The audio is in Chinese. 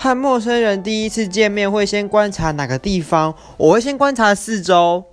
和陌生人第一次见面会先观察哪个地方我会先观察四周。